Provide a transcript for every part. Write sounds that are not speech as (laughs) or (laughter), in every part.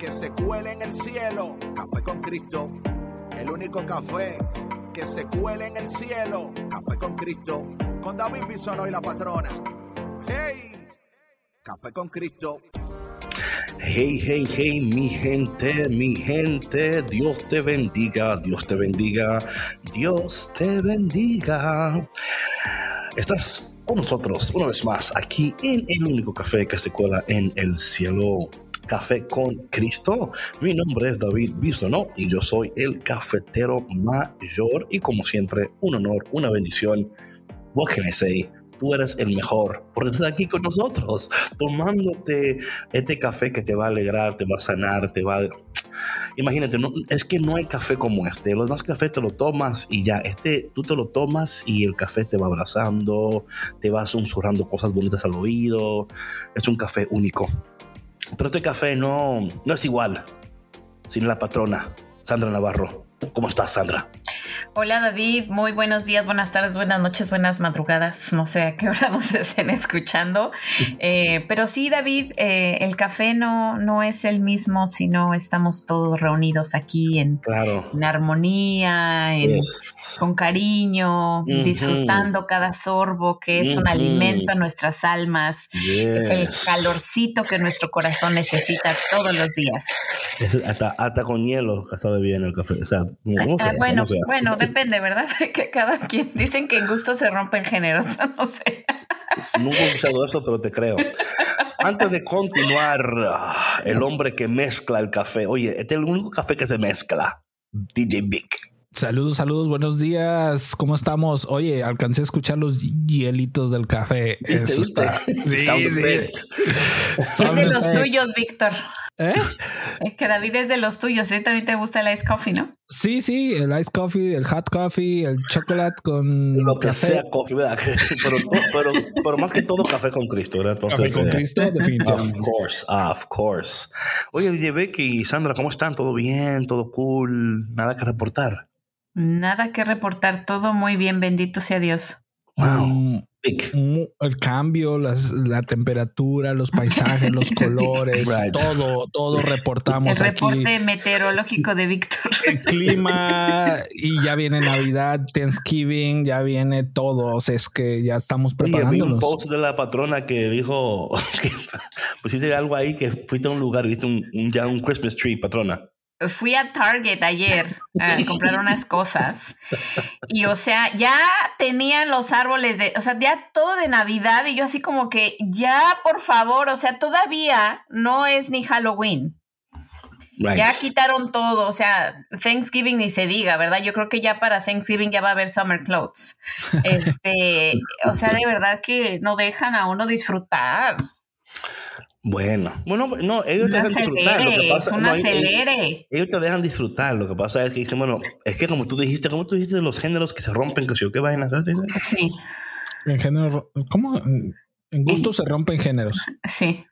que se cuele en el cielo. Café con Cristo. El único café que se cuele en el cielo. Café con Cristo. Con David Bisono y la patrona. ¡Hey! Café con Cristo. Hey, hey, hey, mi gente, mi gente, Dios te bendiga, Dios te bendiga, Dios te bendiga. Estás con nosotros una vez más aquí en el único café que se cuela en el cielo. Café con Cristo. Mi nombre es David Bisonó y yo soy el cafetero mayor y como siempre un honor, una bendición. What can I say? Tú eres el mejor por estar aquí con nosotros, tomándote este café que te va a alegrar, te va a sanar, te va a... Imagínate, no, es que no hay café como este. Los demás cafés te lo tomas y ya. Este, tú te lo tomas y el café te va abrazando, te va susurrando cosas bonitas al oído. Es un café único. Pero este café no, no es igual. Sin la patrona, Sandra Navarro. ¿Cómo estás, Sandra? Hola David, muy buenos días, buenas tardes, buenas noches, buenas madrugadas. No sé a qué hora nos (laughs) estén escuchando. Eh, pero sí, David, eh, el café no, no es el mismo si no estamos todos reunidos aquí en, claro. en armonía, en, yes. con cariño, uh -huh. disfrutando cada sorbo, que es uh -huh. un alimento a nuestras almas. Yes. Es el calorcito que nuestro corazón necesita todos los días. Es hasta, hasta con hielo sabe bien el café. O sea, ah, bueno, bueno, depende, ¿verdad? (laughs) Que cada quien dicen que en gusto se rompen géneros, (laughs) no sé. Nunca he escuchado eso, pero te creo. Antes de continuar, ah, el hombre que mezcla el café. Oye, este es el único café que se mezcla. DJ Big. Saludos, saludos, buenos días. ¿Cómo estamos? Oye, alcancé a escuchar los hielitos del café. ¿Viste, Eso viste? está. (laughs) Sí, Sound sí. Es de los tuyos, Víctor. ¿Eh? Es que David es de los tuyos, ¿eh? También te gusta el ice coffee, ¿no? Sí, sí, el ice coffee, el hot coffee, el chocolate con Lo que café. sea coffee, ¿verdad? (laughs) Pero, pero, pero más que todo café con Cristo, ¿verdad? Entonces, Café con eh, Cristo, Of definitivamente. course, of course. Oye, DJ Becky y Sandra, ¿cómo están? ¿Todo bien? ¿Todo cool? ¿Nada que reportar? Nada que reportar, todo muy bien, bendito sea Dios. Wow. El cambio, las, la temperatura, los paisajes, los (laughs) colores, Right. todo, todo El reportamos aquí. reporte meteorológico de Víctor. El clima y ya viene Navidad, Thanksgiving, ya viene todo. O sea, es que ya estamos Oye, vi un preparándonos. post de la patrona que dijo (laughs) que pusiste algo ahí que fuiste a un lugar viste un, un- ya un Christmas tree, patrona. Fui a Target ayer a (laughs) comprar unas cosas y o sea, ya tenían los árboles de, o sea, ya todo de Navidad y yo así como que ya, por favor, o sea, todavía no es ni Halloween. Right. Ya quitaron todo, o sea, Thanksgiving ni se diga, ¿verdad? Yo creo que ya para Thanksgiving ya va a haber summer clothes. (laughs) Este, o sea, de verdad que no dejan a uno disfrutar. Bueno, bueno, no, ellos te dejan disfrutar. Lo que pasa, no, ellos- ellos te dejan disfrutar. Lo que pasa es que dicen, bueno, es que como tú dijiste, como tú dijiste de los géneros que se rompen, que si yo qué vaina. Sí, En género, ¿cómo? En gusto se rompen géneros. sí.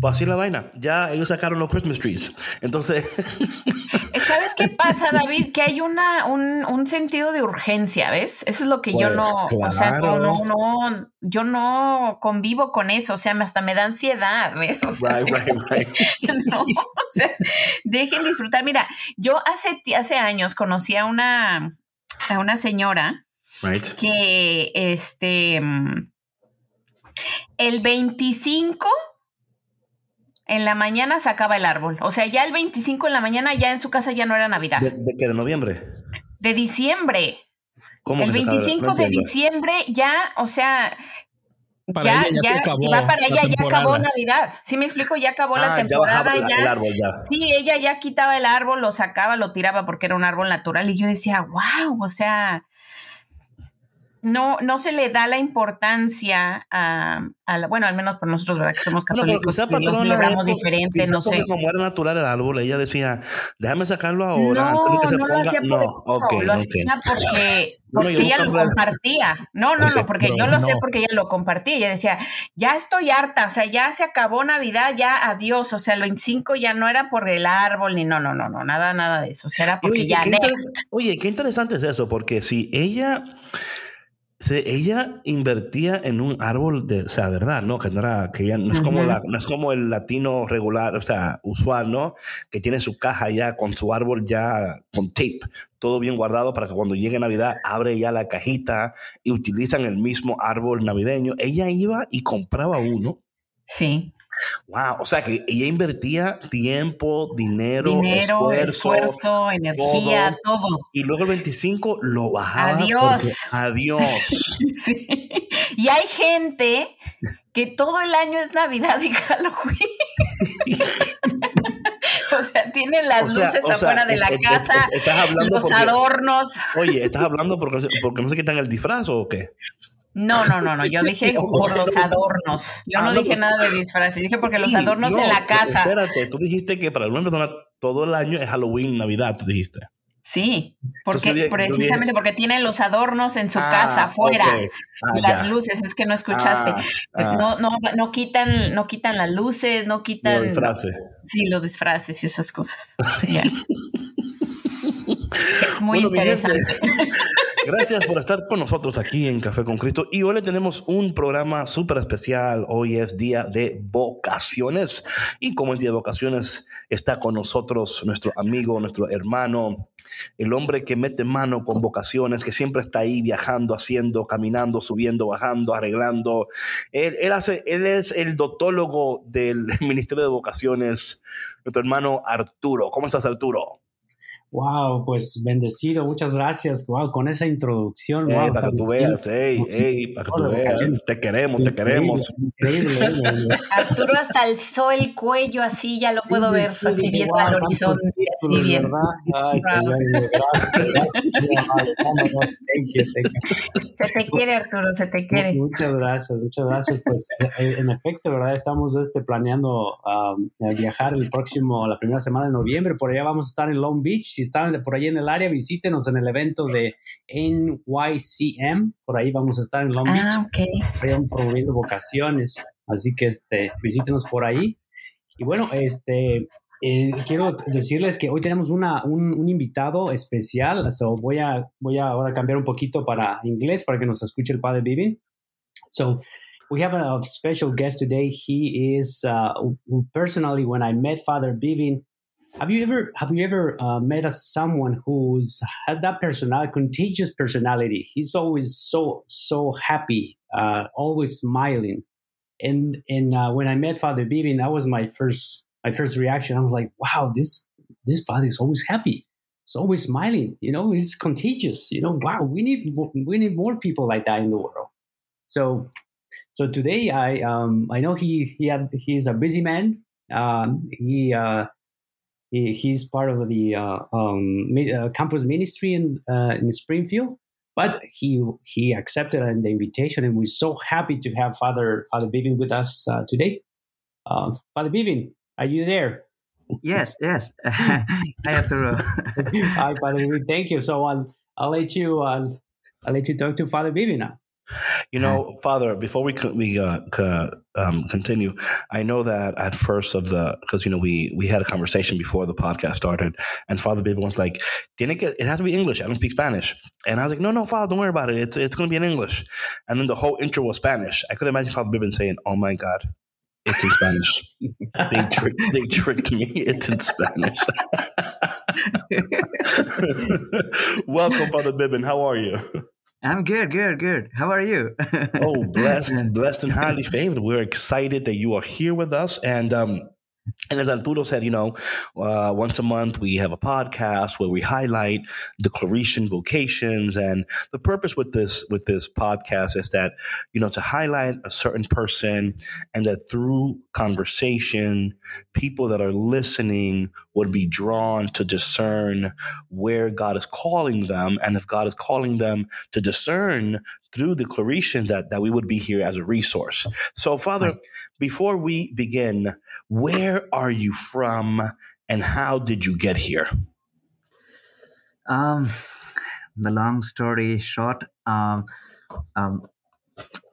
Pues así la vaina. Ya ellos sacaron los Christmas trees. Entonces, (laughs) ¿Sabes qué pasa, David? Que hay una, un, un sentido de urgencia, ¿ves? Eso es lo que yo Pues, no, o sea, no, no, no, yo no convivo con eso, o sea, me- hasta me da ansiedad, ¿ves? O sea, right, right, right. (laughs) no, o sea, dejen disfrutar. Mira, yo hace, hace años conocí a una, a una señora Right. que, este, mm, el 25 en la mañana sacaba el árbol, o sea, ya el 25 en la mañana ya en su casa ya no era Navidad. ¿De, de qué? ¿De noviembre? De diciembre. ¿Cómo El que se acaba? 25 No de diciembre ya, o sea, Para ya, ella ya ya, acabó va para la ella, ya acabó Navidad. Sí me explico, ya acabó la Ah, ya temporada, el, ya. el árbol ya. Sí, ella ya quitaba el árbol, lo sacaba, lo tiraba porque era un árbol natural y yo decía, wow, o sea, no, no se le da la importancia a, bueno, al menos por nosotros, ¿verdad? Que somos católicos, no, lo celebramos diferente, no sé. Como era natural el árbol, ella decía, déjame sacarlo ahora. No, antes de que se no ponga. lo hacía no, okay, lo hacía porque, (laughs) porque ella lo compartía. No, no, no, porque yo lo sé porque ella lo compartía. Ella decía, ya estoy harta, o sea, ya se acabó Navidad, ya adiós. O sea, el 25 ya no era por el árbol, ni no, no, no, no, nada, nada de eso. O sea, era porque ya Oye, qué interesante es eso, porque si ella ella invertía en un árbol de, o sea, verdad, ¿no? Que no era, que ya no es como la, no es como el latino regular, o sea, usual, ¿no? Que tiene su caja ya con su árbol ya con tape, todo bien guardado para que cuando llegue Navidad abre ya la cajita y utilizan el mismo árbol navideño. Ella iba y compraba uno. Sí. Wow, o sea que ella invertía tiempo, dinero, dinero esfuerzo, energía, todo, Y luego el 25 lo bajaba. Adiós. (laughs) adiós. sí. Y hay gente que todo el año es Navidad y Halloween. (laughs) o sea, tienen las luces afuera de la casa, los adornos. Oye, ¿estás hablando porque, porque no se quitan el disfraz o qué? No, no, no, no. Yo (laughs) dije por los adornos. Yo no, dije nada de disfraces. Dije porque los adornos en la casa. Espérate, tú dijiste que para alguna persona todo el año es Halloween, Navidad, tú dijiste. Sí, porque precisamente porque tienen los adornos en su ah, casa afuera ah, las luces, es que no escuchaste. Ah, no, no, no quitan, no quitan las luces, no quitan los disfraces. Sí, los disfraces y esas cosas. (laughs) es muy interesante. (laughs) Gracias por estar con nosotros aquí en Café con Cristo. Y hoy le tenemos un programa súper especial. Hoy es día de vocaciones. Y como es día de vocaciones, está con nosotros nuestro amigo, nuestro hermano, el hombre que mete mano con vocaciones, que siempre está ahí viajando, haciendo, caminando, subiendo, bajando, arreglando. Él, él, hace, él es el dotólogo del (laughs) Ministerio de Vocaciones, nuestro hermano Arturo. ¿Cómo estás, Arturo? Wow, pues bendecido, muchas gracias. Wow, con esa introducción. Hey, para que tú veas, hey, hey, para que tú veas. Te queremos, te queremos. Increíble, (laughs) Arturo hasta alzó el cuello así, ya lo puedo ver, así viendo al horizonte, así bien. Ay, Se te quiere, Arturo, se te quiere. Muchas gracias, muchas gracias. Pues eh, en efecto, ¿verdad? Estamos este, planeando viajar el próximo, la primera semana de noviembre. Por allá vamos a estar en Long Beach están por ahí en el área, visítenos en el evento de NYCM. Por ahí vamos a estar en Long Beach. Ah, ok. promoviendo vocaciones. Así que este, visítenos por ahí. Y bueno, este, eh, quiero decirles que hoy tenemos una, un, invitado especial. So voy, a, voy a ahora cambiar un poquito para inglés para que nos escuche el padre Vivin. So, we have a special guest today. He is uh, personally, when I met Father Bivin, Have you ever have you ever uh, met a, someone who's had that personality, contagious personality? He's always so so happy, uh, always smiling. And and uh, when I met Father Bibin, that was my first my first reaction. I was like, wow, this this father is always happy. It's always smiling. You know, he's contagious. You know, wow, we need we need more people like that in the world. So so today I um I know he he had he's a busy man. Um, he uh, he, he's part of the uh, um, uh, campus ministry in uh, in Springfield. But he he accepted the invitation, and we're so happy to have Father Father Bibin with us uh, today. Uh, Father Bibin, are you there? Yes, yes. (laughs) (laughs) I have to. Hi, Father Bibin. Thank you. So I'll I'll let you I'll, I'll let you talk to Father Bibin now. You know, Father, before we we uh, um, continue, I know that at first of the because you know we we had a conversation before the podcast started, and Father Baby was like, "Tiene que it has to be English. I don't speak Spanish." And I was like, "No, no, Father, don't worry about it. It's it's going to be in English." And then the whole intro was Spanish. I could imagine Father Baby saying, "Oh my God." It's in Spanish. (laughs) they tricked. They tricked me. It's in Spanish. (laughs) (laughs) Welcome, Father Bibin. How are you? I'm good, good, good. How are you? oh, blessed, (laughs) blessed and highly favored. We're excited that you are here with us. And um, and as Arturo said, you know, uh, once a month we have a podcast where we highlight the Claretian vocations, and the purpose with this with this podcast is that you know to highlight a certain person, and that through conversation, people that are listening would be drawn to discern where God is calling them, and if God is calling them to discern through the Claretians that, that we would be here as a resource. So, Father, before we begin, where are you from and how did you get here? Um, the long story short, um, um,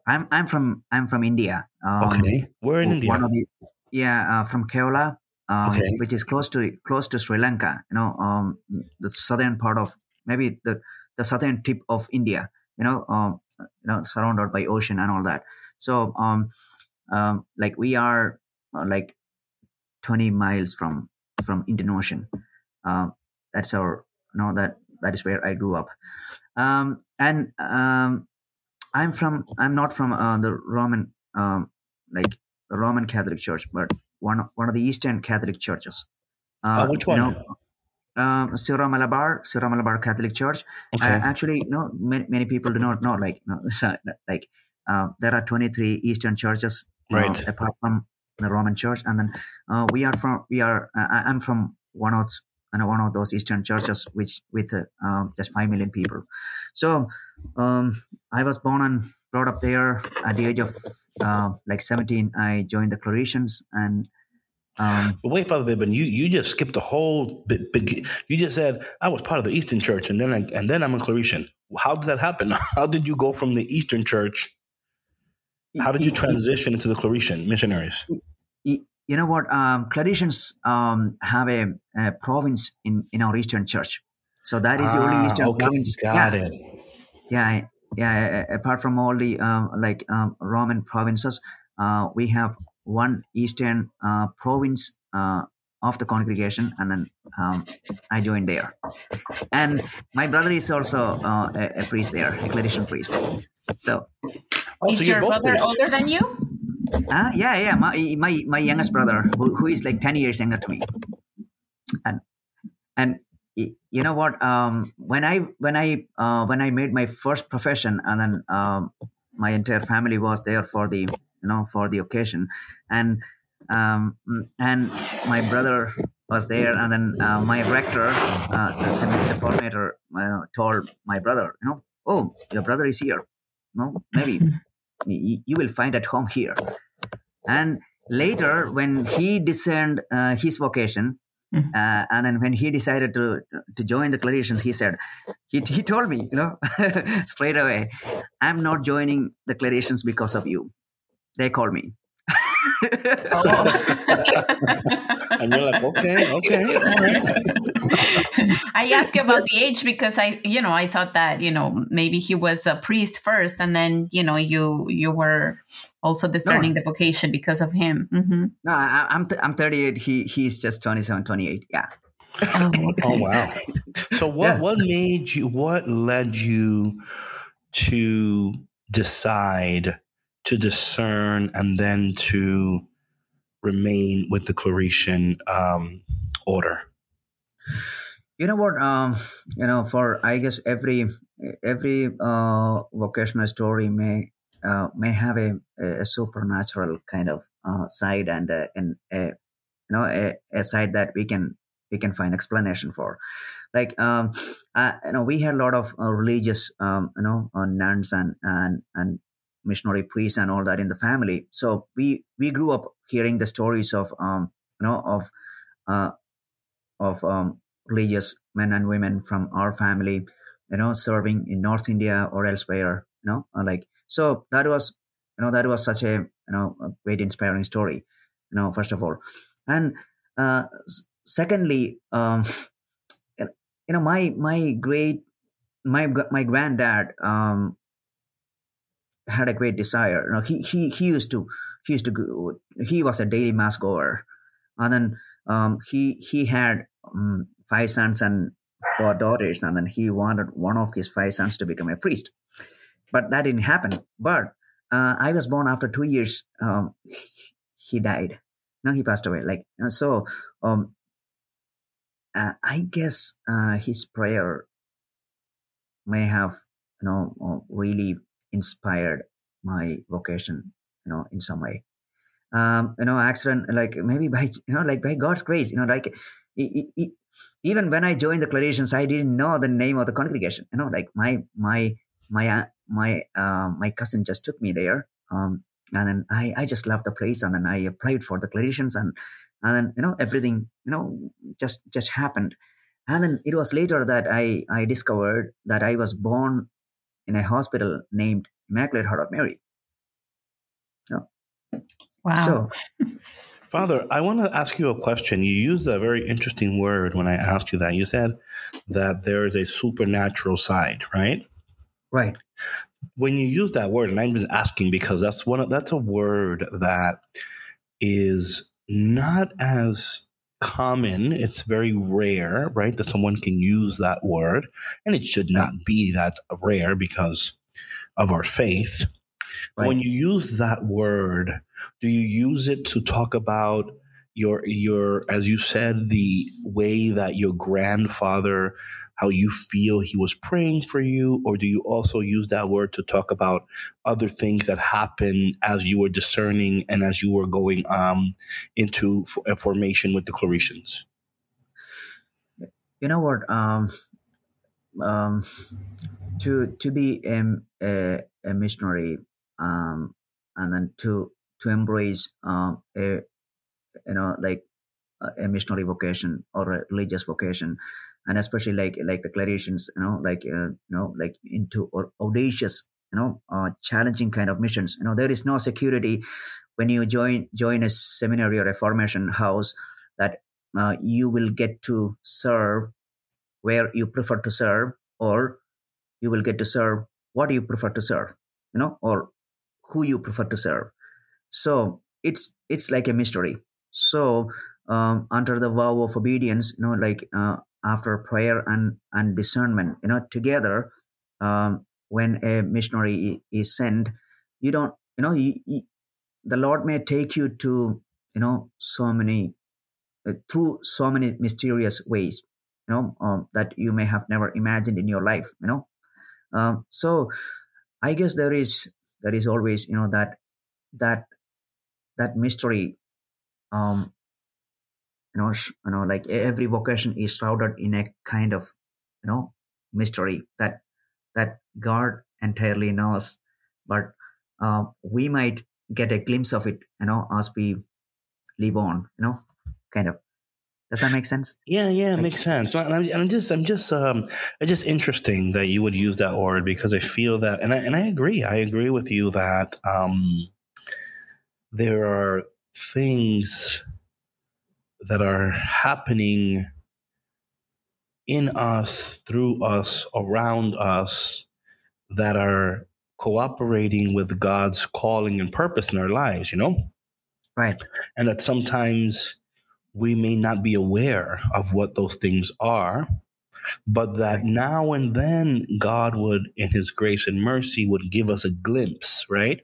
I'm I'm from I'm from India. Um, okay, we're in India. The, yeah, uh, from Kerala, um, Okay. which is close to close to Sri Lanka. You know, um, the southern part of maybe the the southern tip of India. You know, um, you know, surrounded by ocean and all that. So, um, um, like we are uh, like 20 miles from from Indian Ocean. Um, that's our you know that that is where I grew up. Um, and um, I'm from I'm not from uh, the Roman um, like the Roman Catholic Church, but one of- one of the Eastern Catholic churches. Uh, which you one? know, um, Syro Malabar, Syro Malabar Catholic Church. Okay. Uh, actually, you know, many, many people do not know. Like, you know, (laughs) like uh, there are 23 Eastern churches, you know, Right. apart from the Roman Church, and then uh, we are from we are. Uh, I'm from one of you know, one of those Eastern churches, which with uh, um, just five million people. So, um, I was born and brought up there. At the age of uh, like 17, I joined the Claretians, and um, But wait, Father Bibin, you, you just skipped the whole big. You just said I was part of the Eastern Church, and then I, and then I'm a Claretian. How did that happen? (laughs) How did you go from the Eastern Church? How did you transition into the Claretian missionaries? you know what? Um, Claretians um, have a, a province in, in our Eastern Church. So that is the Ah, only Eastern okay, province. got yeah, it. yeah, yeah. Apart from all the um, like um, Roman provinces, uh, we have one Eastern uh, province uh, of the congregation, and then um, I joined there. And my brother is also uh, a, a priest there, a Claretian priest. So Oh, Is so your brother priests. older than you? Uh, yeah, yeah. My my my youngest brother, who, who is like ten years younger to me, and and you know what? Um, when I when I uh, when I made my first profession, and then um, my entire family was there for the you know for the occasion, and um, and my brother was there, and then uh, my rector, uh, the seminary formator, uh, told my brother, you know, oh, your brother is here. No, maybe (laughs) you will find at home here. And later, when he discerned uh, his vocation, Mhm. uh, and then when he decided to to join the Claretians, he said, he, he told me, you know, (laughs) straight away, I'm not joining the Claretians because of you. They called me. And you're like, okay, okay, all right. I asked you about the age because I, you know, I thought that you know maybe he was a priest first, and then you know you you were also discerning the vocation because of him. hmm No, I, I'm th- I'm 38. He he's just 27, 28. Yeah. Oh, okay. Oh wow! So what Yeah. what made you? What led you to decide to discern and then to remain with the Claretian um, order? you know what um you know for i guess every every uh vocational story may uh, may have a, a supernatural kind of uh, side and uh, and a, you know a, a side that we can we can find explanation for like um uh, you know we had a lot of uh, religious um you know uh, nuns and and and missionary priests and all that in the family. So we we grew up hearing the stories of um you know of uh of um religious men and women from our family, you know, serving in North India or elsewhere, you know, uh, like so that was, you know, that was such a you know a great inspiring story, you know, first of all, and uh, secondly, um, (laughs) you know, my my great my my granddad um had a great desire. You know, he he he used to he used to go, he was a daily mass goer, and then um, he he had um, five sons and four daughters, and then he wanted one of his five sons to become a priest, but that didn't happen. But uh, I was born after two years. Um, he died. No, he passed away. Like uh, so. Um, uh, I guess uh, his prayer may have you know uh, really inspired my vocation you know in some way. Um you know accident like maybe by (laughs) you know like by god's grace you know like e- e- even when i joined the claretians i didn't know the name of the congregation you know like my my my uh, my uh, my cousin just took me there, um, and then I, I just loved the place, and then I applied for the Claretians, and and then you know everything you know just just happened, and then it was later that I I discovered that I was born in a hospital named Immaculate Heart of Mary. Wow. So (laughs) Father, I want to ask you a question. You used a very interesting word when I asked you that. You said that there is a supernatural side, right? right, When you use that word, and I'm just asking because that's one of, that's a word that is not as common. It's very rare, right? That someone can use that word, and it should not be that rare because of our faith. Right. When you use that word, do you use it to talk about your your as you said the way that your grandfather how you feel he was praying for you or do you also use that word to talk about other things that happened as you were discerning and as you were going um into f- a formation with the Claretians you know what? Um, um, to to be a, a, a missionary, um, and then to to embrace um, a you know like a missionary vocation or a religious vocation, and especially like like the Claretians, you know, like uh, you know, like into au- audacious, you know, uh, challenging kind of missions. You know, there is no security when you join join a seminary or a formation house that uh, you will get to serve where you prefer to serve or you will get to serve what you prefer to serve you know or who you prefer to serve so it's it's like a mystery so um, under the vow of obedience you know like uh, after prayer and and discernment. You know together um, when a missionary is sent you don't you know you, the lord may take you to you know so many uh, through so many mysterious ways you know um, that you may have never imagined in your life you know. Um, so i guess there is there is always you know that that that mystery um you know sh- you know like every vocation is shrouded in a kind of you know mystery that that god entirely knows. But uh, we might get a glimpse of it you know as we live on you know kind of. Does that make sense? Yeah, yeah, it Like- makes sense. And I'm, I'm just, I'm just, um, it's just interesting that you would use that word because I feel that, and I, and I agree, I agree with you that, um, there are things that are happening in us, through us, around us that are cooperating with God's calling and purpose in our lives, you know? right. And that sometimes we may not be aware of what those things are but that now and then god would in his grace and mercy would give us a glimpse right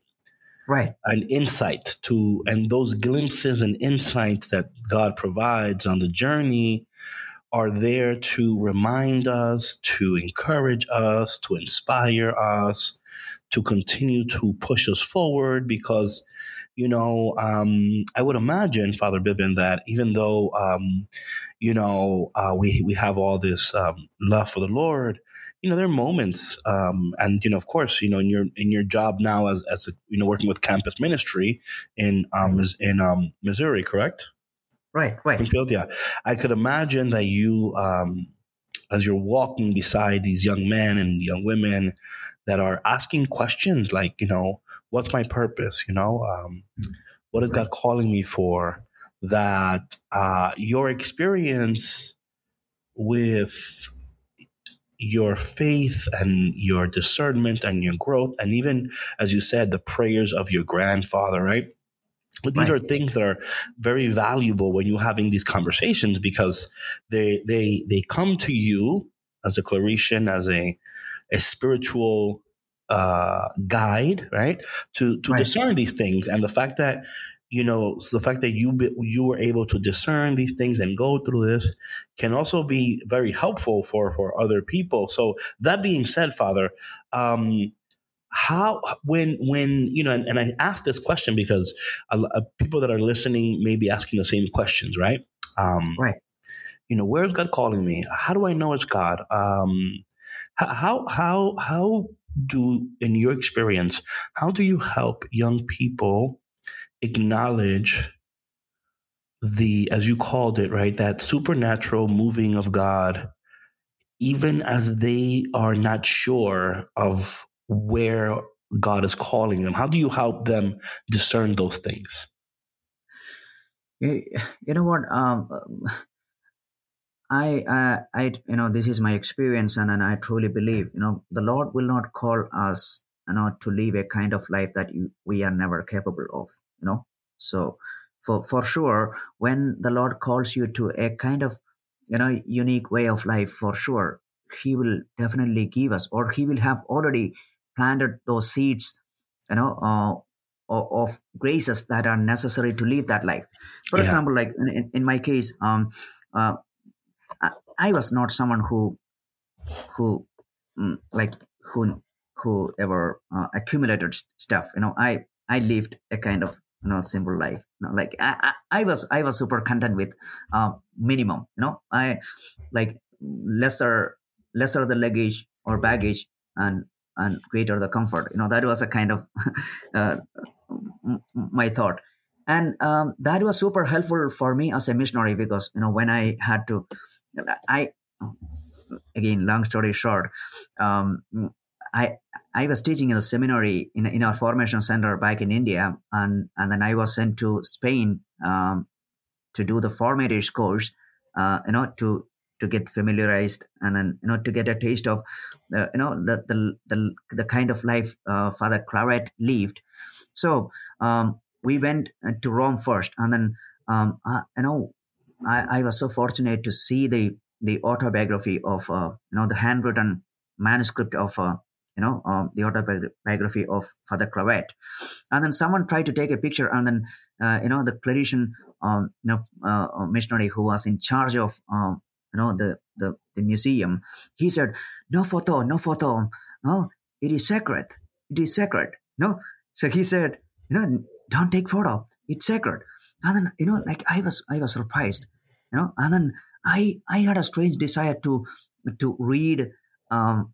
right. an insight to and those glimpses and insights that god provides on the journey are there to remind us to encourage us to inspire us to continue to push us forward because you know um, i would imagine father bibin that even though um, you know uh, we, we have all this um, love for the lord you know there are moments um, and you know of course you know in your in your job now as, as a, you know working with campus ministry in um, in um, missouri correct right right Springfield, yeah. I could imagine that you, um, as you're walking beside these young men and young women that are asking questions like, you know, what's my purpose? You know, um, what is God calling me for? That uh, your experience with your faith and your discernment and your growth, and even as you said, the prayers of your grandfather, right? But these Right. are things that are very valuable when you're having these conversations because they they they come to you as a Claretian, as a a spiritual uh, guide, right? To to Right. discern these things, and the fact that you know the fact that you be, you were able to discern these things and go through this can also be very helpful for for other people. So that being said, Father, um, how when when you know and, and i ask this question because a, lo- uh, people that are listening may be asking the same questions right um Right. you know where's god calling me how do i know it's god um how how how do, in your experience, how do you help young people acknowledge the, as you called it, right, that supernatural moving of God, even as they are not sure of where God is calling them? How do you help them discern those things? You, know what? Um, I, uh, I, you know, this is my experience, and, and I truly believe, you know, the Lord will not call us, you know, to live a kind of life that you, we are never capable of, you know. So, for for sure, when the Lord calls you to a kind of, you know, unique way of life, for sure, He will definitely give us, or He will have already planted those seeds, you know, uh, of, graces that are necessary to live that life. For Yeah. example, like in, in, my case, um, uh, I, I was not someone who who mm, like who who ever uh, accumulated stuff you know i i lived a kind of you know simple life. You know like i i, I was i was super content with uh, minimum you know? I like lesser lesser the luggage or baggage and and greater the comfort you know? That was a kind of (laughs) uh, my thought. And um, that was super helpful for me as a missionary because you know when i had to i again long story short um, i i was teaching in a seminary in, in our formation center back in india and and then i was sent to spain um, to do the formative course uh, you know to to get familiarized and then you know to get a taste of uh, you know the, the the the kind of life uh, father claret lived. So um, we went uh, to rome first and then um, uh, you know I, I was so fortunate to see the the autobiography of uh, you know the handwritten manuscript of uh, you know um, the autobiography of Father Claret, and then someone tried to take a picture, and then uh, you know the Claretian um, you know uh, missionary who was in charge of um, you know the, the the museum, he said no photo, no photo, no, it is sacred, it is sacred, no. So he said you know don't take photo, it's sacred, and then you know like I was I was surprised, you know, and then I I had a strange desire to to read um,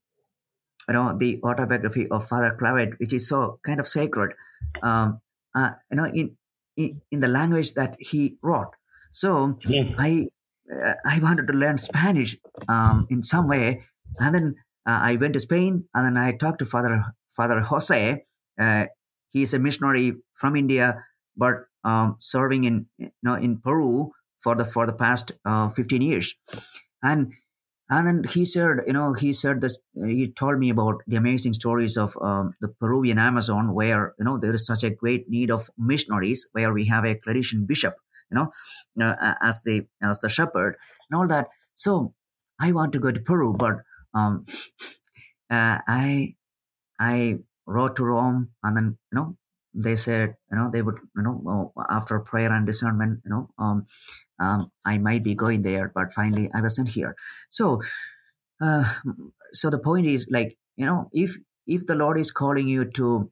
you know the autobiography of Father Claret, which is so kind of sacred, um, uh, you know in, in in the language that he wrote. So Hmm. I uh, I wanted to learn Spanish um, in some way, and then uh, I went to Spain, and then I talked to Father Father Jose. Uh, he is a missionary from India, but um, serving in you know in Peru for the for the past uh, 15 years, and and then he said, you know, he said this. He told me about the amazing stories of um, the Peruvian Amazon, where you know there is such a great need of missionaries, where we have a Claretian bishop, you know, uh, as the as the shepherd and all that. So I want to go to Peru, but um, (laughs) uh, I I wrote to Rome, and then you know they said you know they would you know uh, after prayer and discernment, you know, um, um, I might be going there, but finally I wasn't here. So, uh, so the point is like you know if if the Lord is calling you to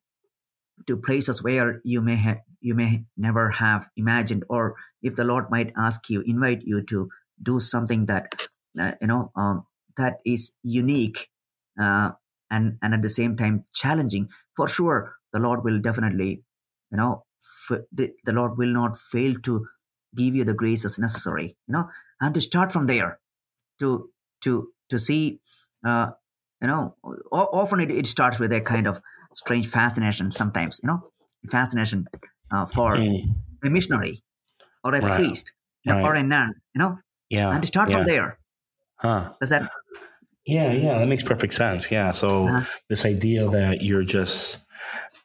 to places where you may have you may never have imagined, or if the Lord might ask you, invite you to do something that uh, you know um, that is unique uh, and and at the same time challenging, for sure the Lord will definitely you know f- the, Lord will not fail to give you the graces necessary, you know, and to start from there to to to see uh, you know o- often it, it starts with a kind of strange fascination sometimes you know fascination uh, for Mm. a missionary or a Right. priest you know, or a nun you know Yeah. and to start yeah. from there Huh. does that Yeah, yeah, that makes perfect sense. Yeah. So Uh-huh. this idea that you're just,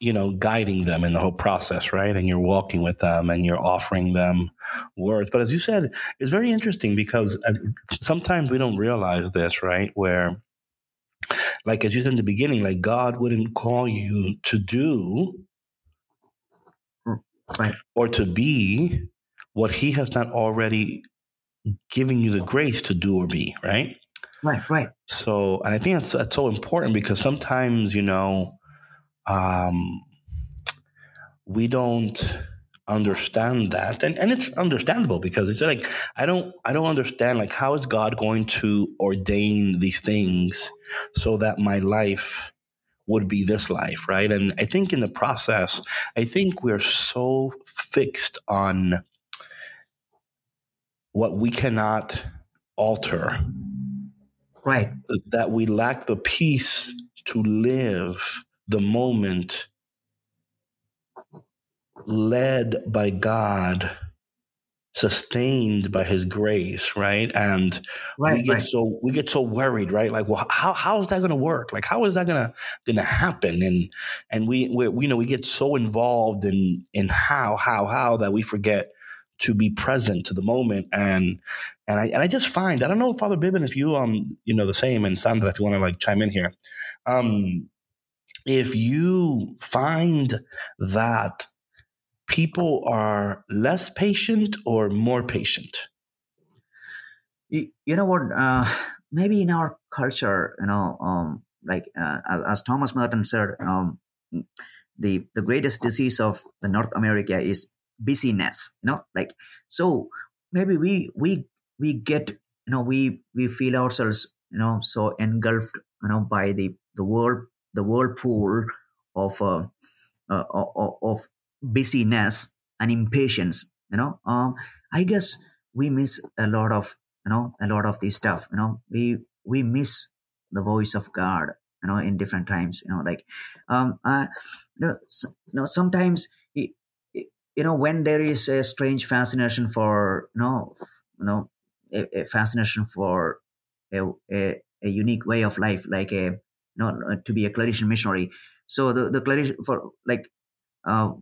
you know, guiding them in the whole process, right? And you're walking with them and you're offering them words. But as you said, it's very interesting because uh, sometimes we don't realize this, right? Where, like as you said in the beginning, like God wouldn't call you to do right or to be what He has not already given you the grace to do or be, right? right right So, and I think that's, that's so important because sometimes, you know, um, we don't understand that, and and it's understandable because it's like I don't I don't understand like how is God going to ordain these things so that my life would be this life, right? And I think in the process, I think we're so fixed on what we cannot alter Right. that we lack the peace to live the moment led by God, sustained by his grace, right? And Right. we get Right. so we get so worried, right? Like, well, how how is that going to work? Like, how is that gonna gonna happen? And and we we you know we get so involved in in how how how that we forget to be present to the moment. And and I and I just find I don't know, Father Bibin, if you um you know the same, and Sandra, if you want to like chime in here, um, if you find that people are less patient or more patient. you, you know what uh, maybe in our culture you know um, like uh, as, as thomas merton said um, the the greatest disease of the north america is busyness you know like so maybe we we we get you know we we feel ourselves you know so engulfed you know by the the world the whirlpool of uh, uh, of, busyness and impatience you know? Um i guess we miss a lot of you know a lot of this stuff you know? We we miss the voice of god you know in different times you know? Like um uh you know, s- you know sometimes you know when there is a strange fascination for you know you know a, a fascination for a, a a unique way of life like a uh, to be a Claretian missionary. So the the Claretian for like uh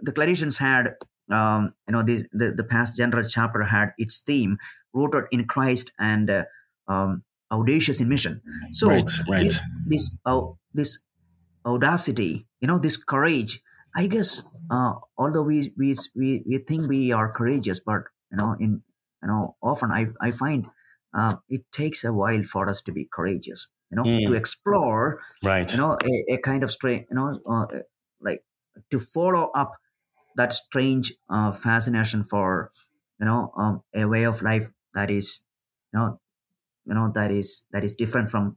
the Claretians had um you know the the, the past general chapter had its theme rooted in Christ and uh, um audacious in mission. So right, right. this this oh this audacity you know this courage i guess uh, although we, we we we think we are courageous but you know in you know often i i find uh, it takes a while for us to be courageous you know Mm. to explore right. you know a, a kind of strange you know uh, like to follow up that strange uh, fascination for you know um, a way of life that is you know you know that is that is different from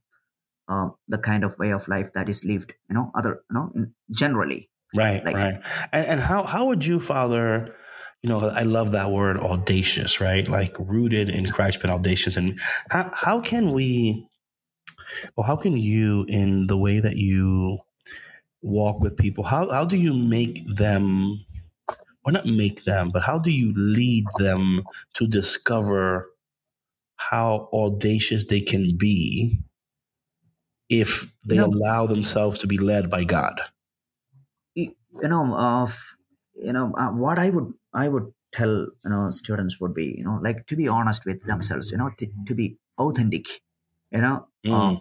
uh, the kind of way of life that is lived you know other you know generally Right, Like- right. And, and how how would you, Father? You know, I love that word, audacious, right? Like rooted in Christ, but audacious. And how how can we, or how can you, in the way that you walk with people, how how do you make them, or not make them, but how do you lead them to discover how audacious they can be if they allow themselves to be led by God? you know uh, you know uh, what i would i would tell you know students would be you know like to be honest with themselves you know to, to be authentic you know Mm.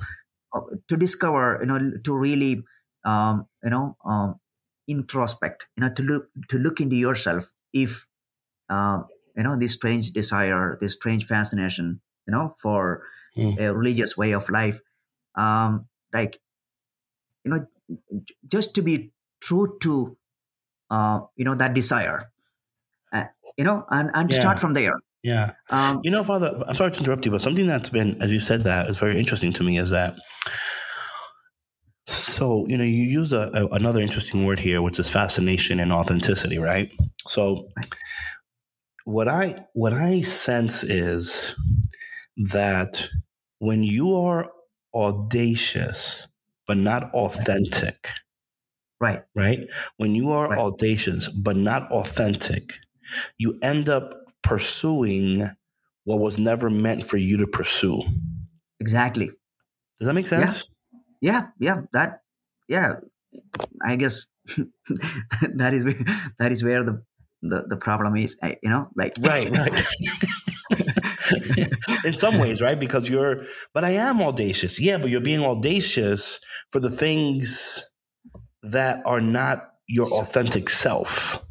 um, to discover you know to really um, you know um, introspect you know to look to look into yourself if um, you know this strange desire this strange fascination you know for Mm. a religious way of life um, like you know just to be true to uh, you know that desire uh, you know and, and Yeah. start from there Yeah. um, You know, Father, I'm sorry to interrupt you, but something that's been, as you said that, is very interesting to me is that. So, you know, you used a, a- another interesting word here, which is fascination and authenticity, right? So, what I what I sense is that when you are audacious but not authentic, right right? When you are Right. audacious but not authentic, you end up pursuing what was never meant for you to pursue. exactly Does that make sense? yeah yeah that yeah i guess (laughs) that is where that is where the the, the problem is I- you know like (laughs) Right, right. (laughs) In some ways, right? Because you're, but I am audacious. Yeah, but you're being audacious for the things that are not your authentic self.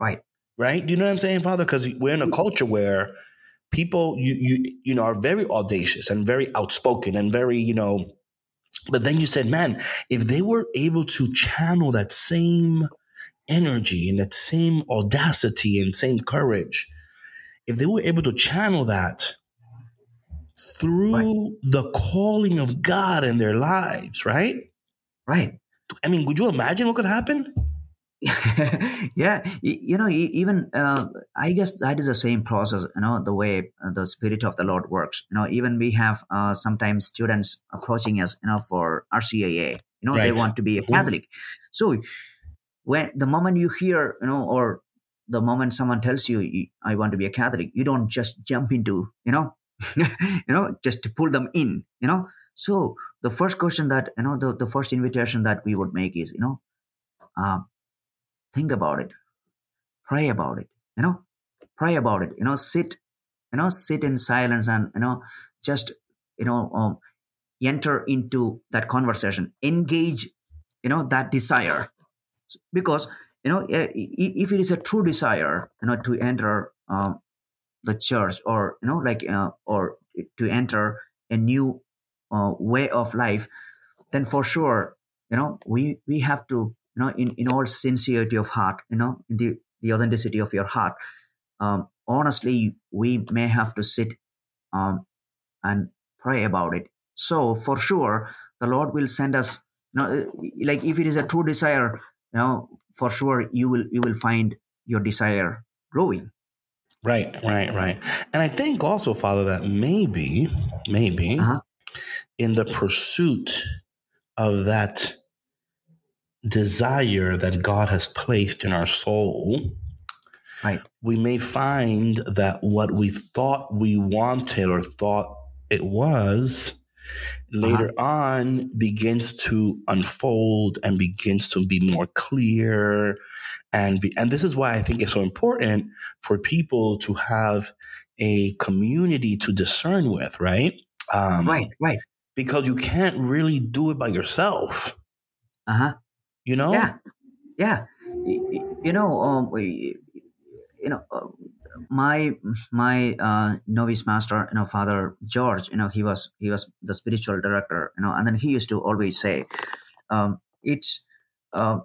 right right? Do you know what I'm saying, Father? Because we're in a culture where people you you you know are very audacious and very outspoken and very you know. But then you said, man, if they were able to channel that same energy and that same audacity and same courage, if they were able to channel that through the calling of God in their lives, right? right I mean, would you imagine what could happen? (laughs) yeah y- you know even uh, i guess that is the same process you know the way uh, the spirit of the lord works. You know even we have uh, sometimes students approaching us you know for rcia you know they want to be a catholic. So when the moment you hear you know or the moment someone tells you "You- i want to be a catholic you don't just jump into you know (laughs) you know just to pull them in you know? So the first question that you know the, the first invitation that we would make is you know um, think about it. Pray about it you know? Pray about it you know? Sit you know? Sit in silence and you know just you know um, enter into that conversation. Engage you know that desire. Because you know eh, if it is a true desire you know to enter um, the church or you know like uh, or to enter a new uh, way of life then for sure you know we we have to you know in, in all sincerity of heart you know in the the authenticity of your heart um, honestly we may have to sit um, and pray about it so for sure the lord will send us you know uh, like if it is a true desire you know for sure you will you will find your desire growing Right, right, right. And I think also, Father, that maybe, maybe Uh-huh. in the pursuit of that desire that God has placed in our soul, right. we may find that what we thought we wanted or thought it was later on begins to unfold and begins to be more clear and be, and this is why I think it's so important for people to have a community to discern with, right? Um, right right. Because you can't really do it by yourself, uh-huh you know? yeah. Yeah. You know um you know uh, my my uh novice master you know father george you know he was he was the spiritual director you know and then he used to always say um it's uh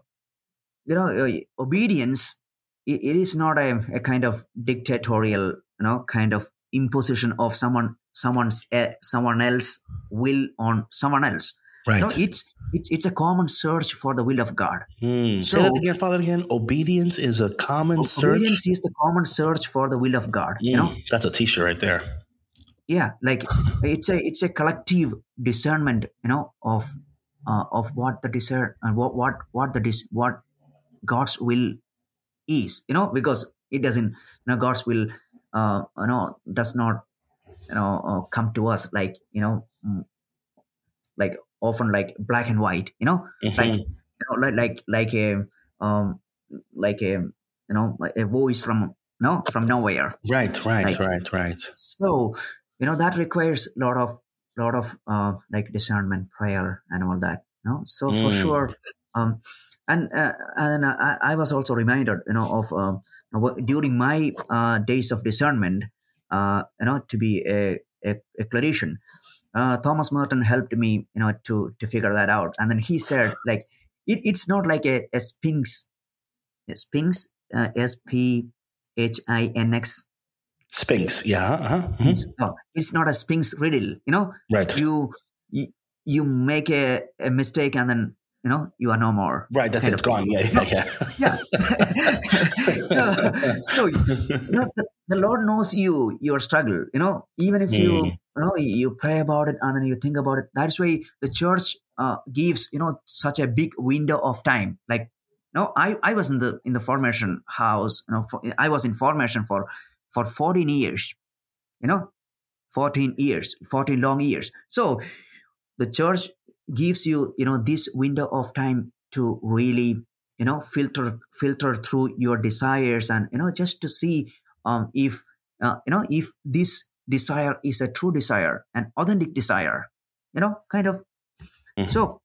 you know uh, obedience it is not a, a kind of dictatorial you know kind of imposition of someone someone's uh, someone else will on someone else Right. no it's it's it's a common search for the will of god Hmm. Say So- that again, Father. Again, obedience is a common search. obedience is the common search for the will of god you know that's a T-shirt right there. yeah like it's a it's a collective discernment you know of uh, of what the desire and what what what the dis, what god's will is you know because it doesn't you know god's will uh you know does not you know uh, come to us like you know mm, like often like black and white you know like Mhm. you know, like like like a um like a you know a voice from no from nowhere Right, right, like- right, right. so you know that requires a lot of lot of uh, like discernment prayer and all that you know so for Mm. sure um and uh, and I, I was also reminded you know of um, during my uh, days of discernment uh, you know to be a a, a Claretian uh, thomas merton helped me you know to to figure that out and then he said like it, it's not like a, a sphinx a sphinx uh, s-p-h-i-n-x Sphinx, yeah, uh-huh. mhm. it's, no, it's not a sphinx riddle you know right, you you, you make a, a mistake and then you know you are no more right. That's it. It's gone. Yeah, yeah, yeah. yeah (laughs) so, so you know, the, the lord knows you your struggle you know even if you Mm. you know you pray about it and then you think about it that's why the church uh, gives you know such a big window of time like no i i was in the in the formation house you know for, i was in formation for for 14 years you know 14 years 14 long years so the church gives you you know this window of time to really you know filter filter through your desires and you know just to see um if uh, you know if this desire is a true desire an authentic desire you know kind of Mhm. so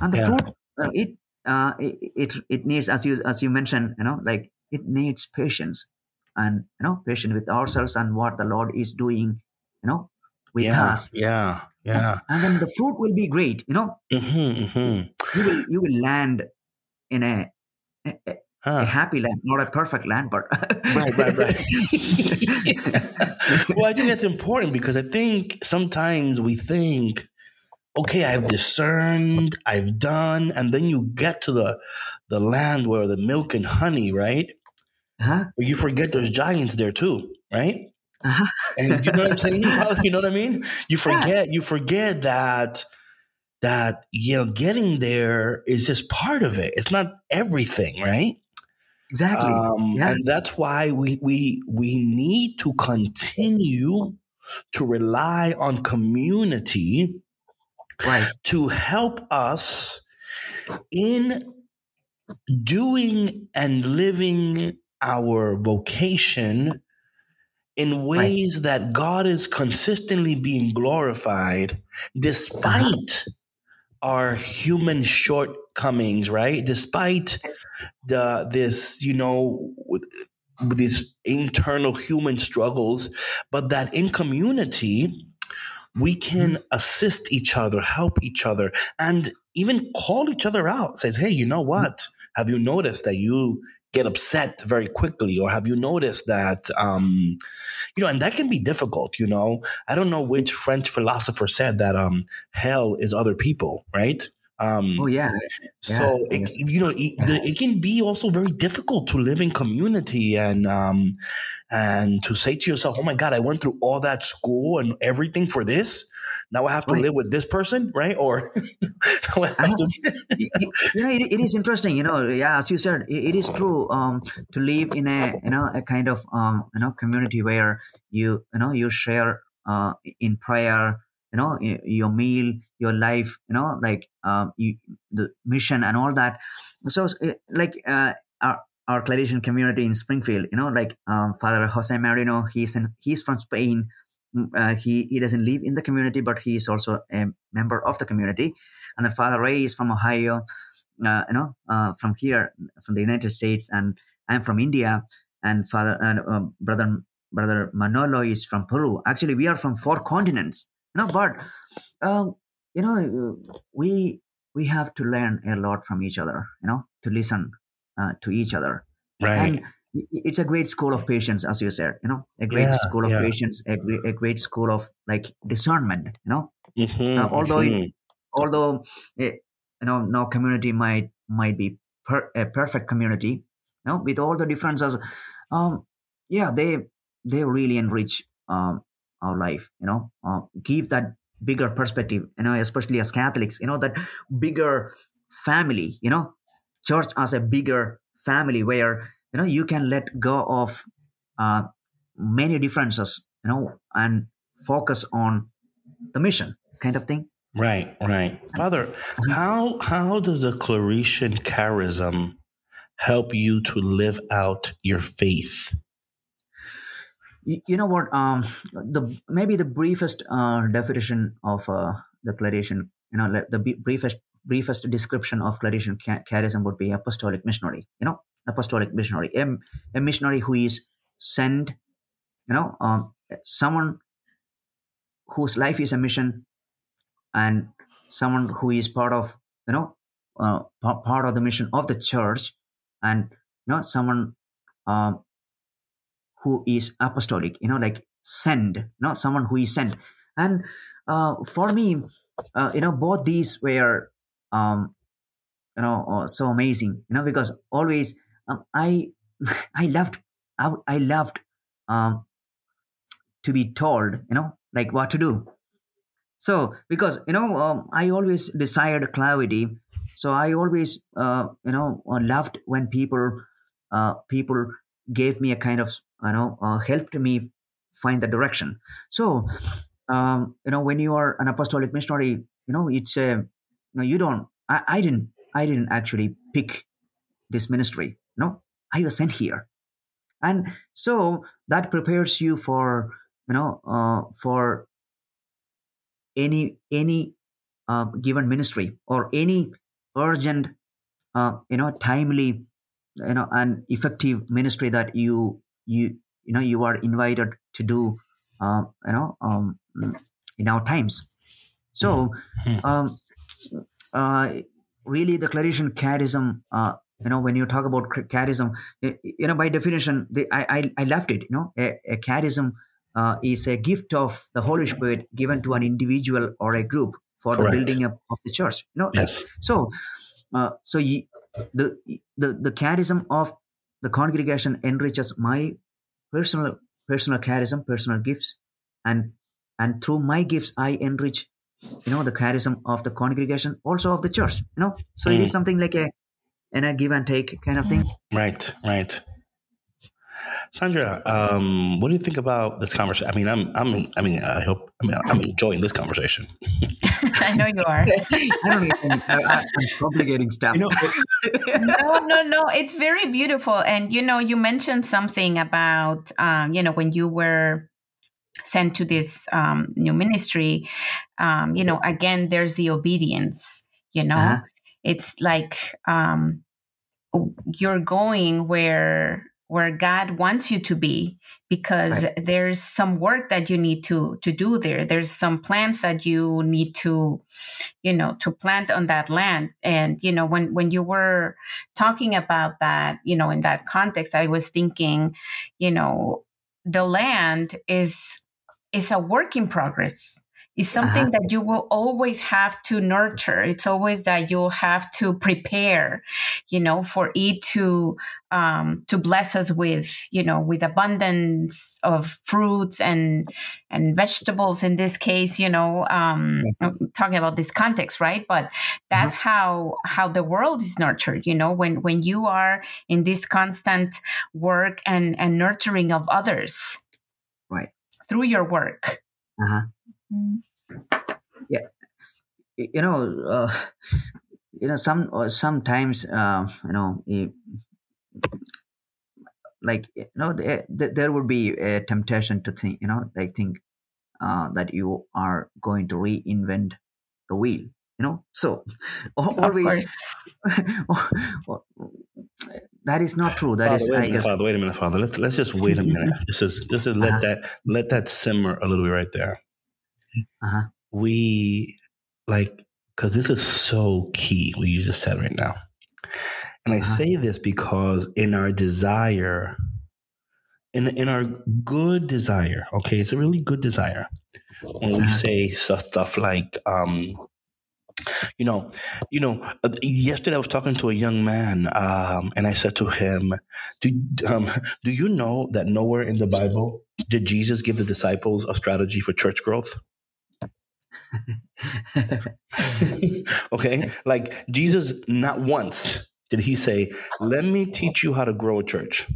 and the Yeah. fruit uh, it uh it, it it needs as you as you mentioned you know like it needs patience and you know patience with ourselves and what the lord is doing you know with yeah, us yeah, yeah. and then the fruit will be great you know Mm-hmm, mm-hmm. you will you will land in a a, a happy land not a perfect land but Right, right, right. (laughs) well, I think that's important because I think sometimes we think, okay, I've discerned, I've done, and then you get to the the land where the milk and honey, right? Uh-huh. But you forget there's giants there too, right? Uh-huh. And you know what I'm saying? you know what I mean? You forget, you forget that that you know getting there is just part of it. It's not everything, right? Exactly. Um, Yeah. And that's why we we we need to continue to rely on community right. to help us in doing and living our vocation in ways that God is consistently being glorified despite uh-huh. our human shortcomings, right? Despite the this, you know, these internal human struggles, but that in community we mm-hmm. can assist each other, help each other, and even call each other out. Says, hey, you know mm-hmm. what? Have you noticed that you get upset very quickly, or have you noticed that, um, you know, and that can be difficult. You know, I don't know which French philosopher said that um, hell is other people, right? Um, Oh yeah. so Yeah, it, you know, it, the, it can be also very difficult to live in community and um, and to say to yourself, "Oh my God, I went through all that school and everything for this. Now I have to Right. live with this person, right?" Or (laughs) now I have I- to, Y- y- you know, it, it is interesting. You know, yeah, as you said, it, it is true. Um, to live in a you know a kind of um you know community where you you know you share uh in prayer, you know your meal, your life, you know like um you the mission and all that. So uh, like uh our our Claretian community in Springfield, you know, like um, Father Jose Marino, he's in, he's from Spain. Uh, he he doesn't live in the community, but he is also a member of the community. And then Father Ray is from Ohio, uh, you know, uh, from here, from the United States, and I'm from India. And Father and uh, brother brother Manolo is from Peru. Actually, we are from four continents, you know. But um, you know, uh, we we have to learn a lot from each other, you know, to listen uh, to each other right? and it's a great school of patience as you said you know a great Yeah, school of yeah. patience a great, a great school of like discernment you know Mhm, uh, although it- mhm. although eh, you know no community might might be per, a perfect community you know with all the differences um yeah they they really enrich um our life you know uh, give that bigger perspective you know especially as catholics you know that bigger family you know church as a bigger family where you know you can let go of uh, many differences you know and focus on the mission kind of thing Right, right. Father, how how does the Claretian charism help you to live out your faith? You, you know what um the maybe the briefest uh, definition of uh, the you know the briefest briefest description of Claretian charism would be apostolic missionary you know apostolic missionary. A, a missionary who is sent you know um, someone whose life is a mission and someone who is part of you know uh, part of the mission of the church and you know someone um, who is apostolic you know like send you know someone who is sent. And uh, for me uh, you know both these were um, you know uh, so amazing you know because always um, i (laughs) i loved i, I loved um, to be told you know like what to do. So because you know um, i always desired clarity. So i always uh, you know uh, loved when people uh, people gave me a kind of you know uh, helped me find the direction. So um, you know when you are an apostolic missionary you know it's a you know you don't I, I didn't i didn't actually pick this ministry no i was sent here. And so that prepares you for you know uh, for any any uh, given ministry or any urgent uh, you know timely you know and effective ministry that you you you know you are invited to do uh, you know um, in our times so Mhm. um, uh, really the Claretian charism uh, you know when you talk about charism y- you know by definition the, I, I i loved it you know a, a charism uh, is a gift of the holy spirit given to an individual or a group for Correct. the building up of the church. You know, Yes. so uh, so ye, the the the charism of the congregation enriches my personal personal charism, personal gifts, and and through my gifts I enrich you know the charism of the congregation, also of the church. You know, so it is Mm. something like a and a give and take kind of thing. Right, right. Sandra, um, what do you think about this conversation? I mean, I'm, I'm, I mean, I hope, I mean, I'm enjoying this conversation. (laughs) (laughs) I know you are. (laughs) I don't even. I, I, I'm complicating stuff. You know, (laughs) no, no, no. It's very beautiful. And, you know, you mentioned something about, um, you know, when you were sent to this um, new ministry, um, you know, again, there's the obedience, you know, Uh-huh. it's like um, you're going where where God wants you to be because there's some work that you need to to do there. There's some plants that you need to you know to plant on that land. And you know when when you were talking about that you know in that context i was thinking you know the land is is a work in progress it's something that you will always have to nurture. It's always that you'll have to prepare you know for it to um to bless us with you know with abundance of fruits and and vegetables in this case you know um I'm talking about this context right? But that's how how the world is nurtured you know when when you are in this constant work and and nurturing of others Right. through your work. Uh-huh. Y- you know, uh, (laughs) you know, some uh, sometimes, uh, you know, eh, like you know, there, there would be a temptation to think, you know, like think uh, that you are going to reinvent the wheel. You know, so (laughs) always (laughs) that is not true. That Father, is, wait a I minute, guess, Father, wait a minute, Father. Let's let's just wait a minute. This is this is let Uh-huh. that let that simmer a little bit right there. Uh-huh. We like because this is so key what you just said right now, and I Uh-huh. say this because in our desire, in in our good desire, okay, it's a really good desire when we Uh-huh. say stuff like um you know you know uh, yesterday i was talking to a young man um and i said to him do um do you know that nowhere in the bible did jesus give the disciples a strategy for church growth (laughs) okay like jesus not once did he say let me teach you how to grow a church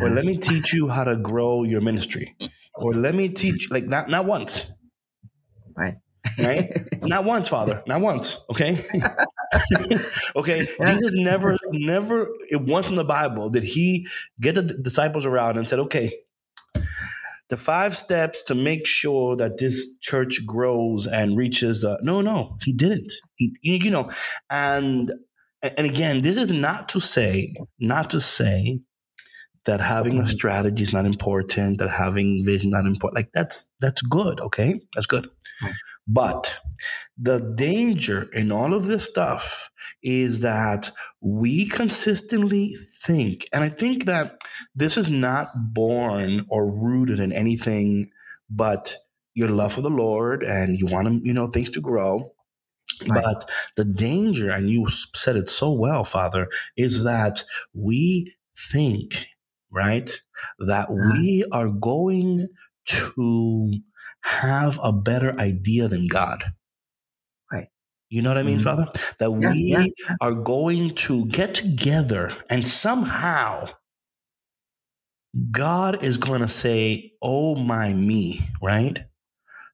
or let me teach you how to grow your ministry or let me teach like not not once right. right? Not once, Father. Not once. Okay. (laughs) okay. Jesus never, never once in the Bible did he get the disciples around and said, "Okay, the five steps to make sure that this church grows and reaches." Uh, no, no, he didn't. He, you know, and and again, this is not to say, not to say that having a strategy is not important, that having vision not important. Like that's that's good. Okay, that's good. But the danger in all of this stuff is that we consistently think, and I think that this is not born or rooted in anything but your love for the Lord and you want to, you know, things to grow. Right. But the danger, and you said it so well, Father, is that we think, right, that Uh-huh. we are going to have a better idea than God. You know what I mean, Mhm. Father? That Yeah, we yeah. are going to get together and somehow God is going to say, Oh my me, right?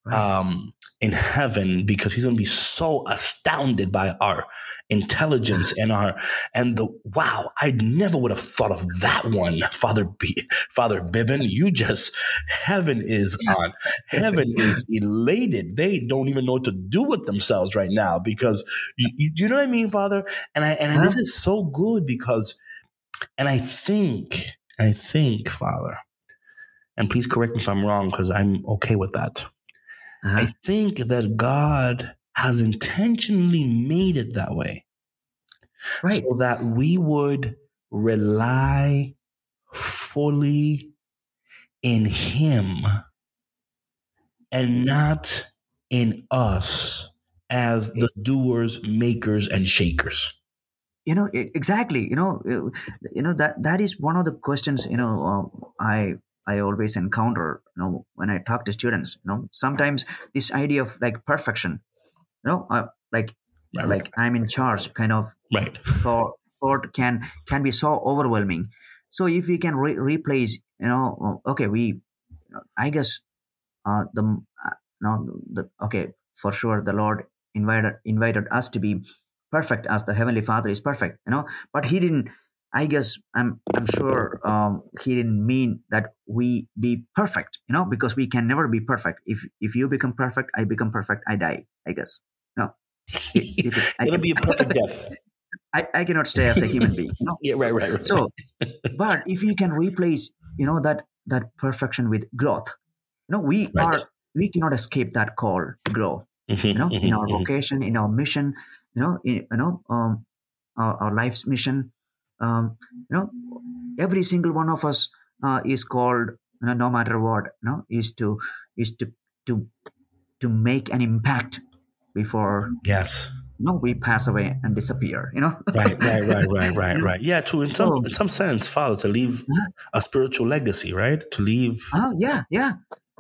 Right. Um, in heaven because he's going to be so astounded by our intelligence and our and the wow i never would have thought of that one father B, father bibin. You just heaven is on. Heaven is elated. They don't even know what to do with themselves right now because you, you, you know what i mean father? And i and this uh-huh. is so good because and i think i think father and please correct me if i'm wrong because i'm okay with that Uh-huh. I think that God has intentionally made it that way Right. so that we would rely fully in Him and not in us as the doers, makers, and shakers. you know exactly you know you know that that is one of the questions you know uh, i i always encounter you know when i talk to students you know sometimes this idea of like perfection you know uh, like Right, like i'm in charge kind of right. (laughs) thought thought can can be so overwhelming so if we can re- replace you know okay we i guess uh the uh, no the okay for sure the lord invited invited us to be perfect as the heavenly father is perfect you know but he didn't i guess i'm i'm sure um he didn't mean that we be perfect you know because we can never be perfect if if you become perfect i become perfect i die i guess no It- (laughs) it- I It'll can- be a perfect death. (laughs) I, I cannot stay as a human being you know (laughs) Yeah, right, right, right. so but if you can replace you know that that perfection with growth you know we Right. are we cannot escape that call to grow Mhm, you know in mhm, our mhm. vocation in our mission you know in, you know um our, our life's mission um you know every single one of us uh, is called you know no matter what you know is to is to to to make an impact before Yes. you know we pass away and disappear you know Right, right, right, right, (laughs) right, right. Yeah, to in some in some sense, Father, to leave a spiritual legacy, right? To leave, oh yeah yeah